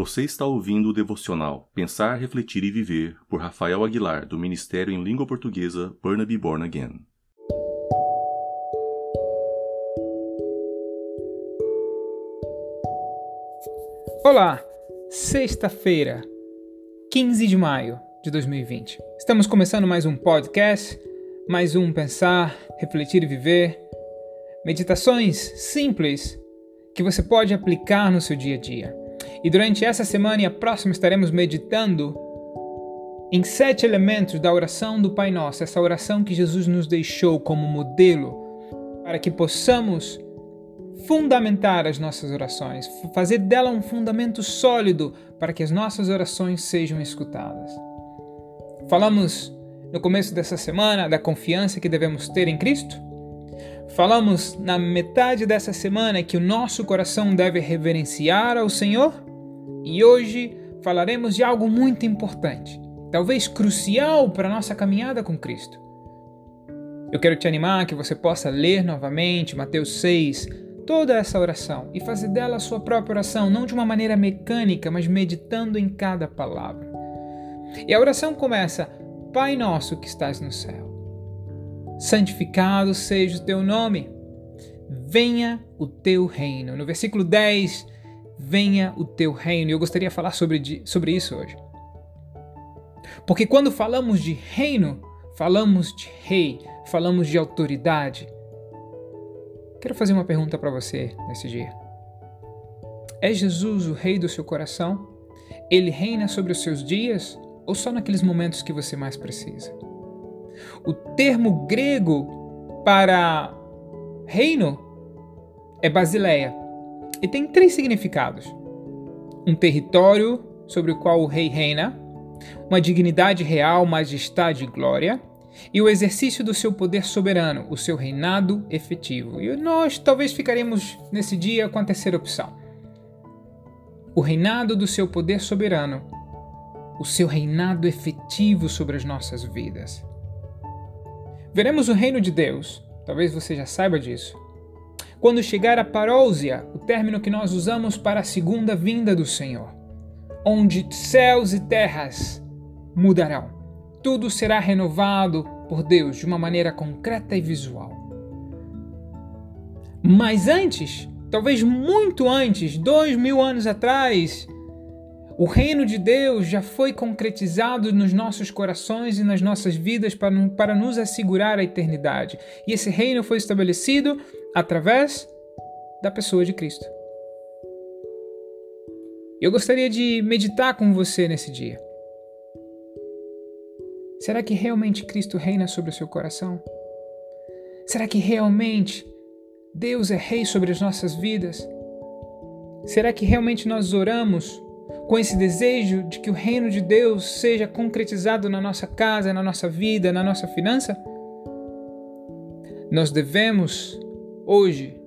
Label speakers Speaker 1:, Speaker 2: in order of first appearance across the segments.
Speaker 1: Você está ouvindo o devocional Pensar, Refletir e Viver por Rafael Aguilar, do Ministério em Língua Portuguesa Burnaby Born Again.
Speaker 2: Olá, sexta-feira, 15 de maio de 2020. Estamos começando mais um podcast, mais um Pensar, Refletir e Viver. Meditações simples que você pode aplicar no seu dia a dia. E durante essa semana e a próxima estaremos meditando em sete elementos da oração do Pai Nosso, essa oração que Jesus nos deixou como modelo para que possamos fundamentar as nossas orações, fazer dela um fundamento sólido para que as nossas orações sejam escutadas. Falamos no começo dessa semana da confiança que devemos ter em Cristo. Falamos na metade dessa semana que o nosso coração deve reverenciar ao Senhor. E hoje falaremos de algo muito importante, talvez crucial para a nossa caminhada com Cristo. Eu quero te animar que você possa ler novamente Mateus 6, toda essa oração e fazer dela a sua própria oração, não de uma maneira mecânica, mas meditando em cada palavra. E a oração começa: Pai nosso que estás no céu, santificado seja o teu nome, venha o teu reino. No versículo 10 venha o teu reino. E eu gostaria de falar sobre, sobre isso hoje. Porque quando falamos de reino, falamos de rei, falamos de autoridade. Quero fazer uma pergunta para você nesse dia. É Jesus o rei do seu coração? Ele reina sobre os seus dias ou só naqueles momentos que você mais precisa? O termo grego para reino é basileia, e tem três significados: um território sobre o qual o rei reina, uma dignidade real, majestade e glória, e o exercício do seu poder soberano, o seu reinado efetivo. E nós talvez ficaremos nesse dia com a terceira opção: o reinado do seu poder soberano, o seu reinado efetivo sobre as nossas vidas. Veremos o reino de Deus, talvez você já saiba disso, quando chegar a parousia, o término que nós usamos para a segunda vinda do Senhor, onde céus e terras mudarão. Tudo será renovado por Deus de uma maneira concreta e visual. Mas antes, talvez muito antes, dois mil anos atrás, o reino de Deus já foi concretizado nos nossos corações e nas nossas vidas para, para nos assegurar a eternidade. E esse reino foi estabelecido através da pessoa de Cristo. Eu gostaria de meditar com você nesse dia. Será que realmente Cristo reina sobre o seu coração? Será que realmente Deus é rei sobre as nossas vidas? Será que realmente nós oramos com esse desejo de que o reino de Deus seja concretizado na nossa casa, na nossa vida, na nossa finança? Nós devemos hoje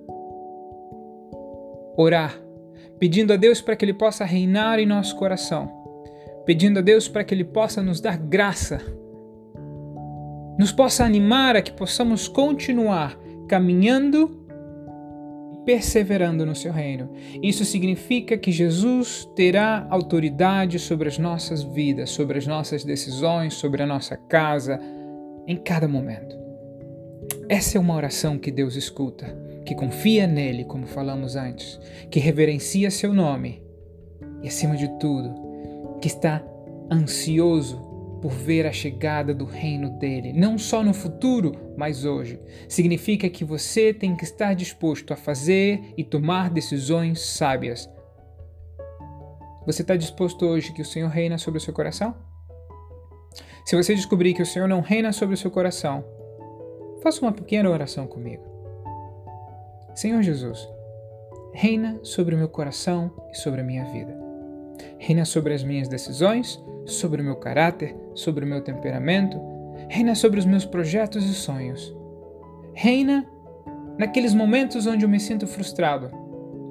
Speaker 2: orar, pedindo a Deus para que Ele possa reinar em nosso coração, pedindo a Deus para que Ele possa nos dar graça, nos possa animar a que possamos continuar caminhando perseverando no seu reino. Isso significa que Jesus terá autoridade sobre as nossas vidas, sobre as nossas decisões, sobre a nossa casa, em cada momento. Essa é uma oração que Deus escuta, que confia nele, como falamos antes, que reverencia seu nome e, acima de tudo, que está ansioso por ver a chegada do reino dele, não só no futuro, mas hoje. Significa que você tem que estar disposto a fazer e tomar decisões sábias. Você está disposto hoje que o Senhor reina sobre o seu coração? Se você descobrir que o Senhor não reina sobre o seu coração, Faça uma pequena oração comigo. Senhor Jesus, reina sobre o meu coração e sobre a minha vida. Reina sobre as minhas decisões, sobre o meu caráter, sobre o meu temperamento. Reina sobre os meus projetos e sonhos. Reina naqueles momentos onde eu me sinto frustrado,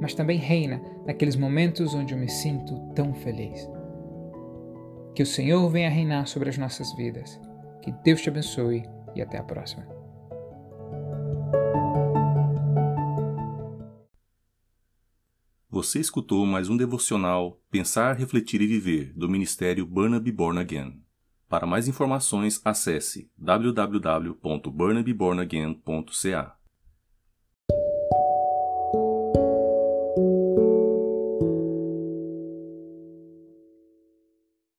Speaker 2: mas também reina naqueles momentos onde eu me sinto tão feliz. Que o Senhor venha reinar sobre as nossas vidas. Que Deus te abençoe e até a próxima.
Speaker 1: Você escutou mais um devocional Pensar, Refletir e Viver do Ministério Burnaby Born Again. Para mais informações, acesse www.burnabybornagain.ca.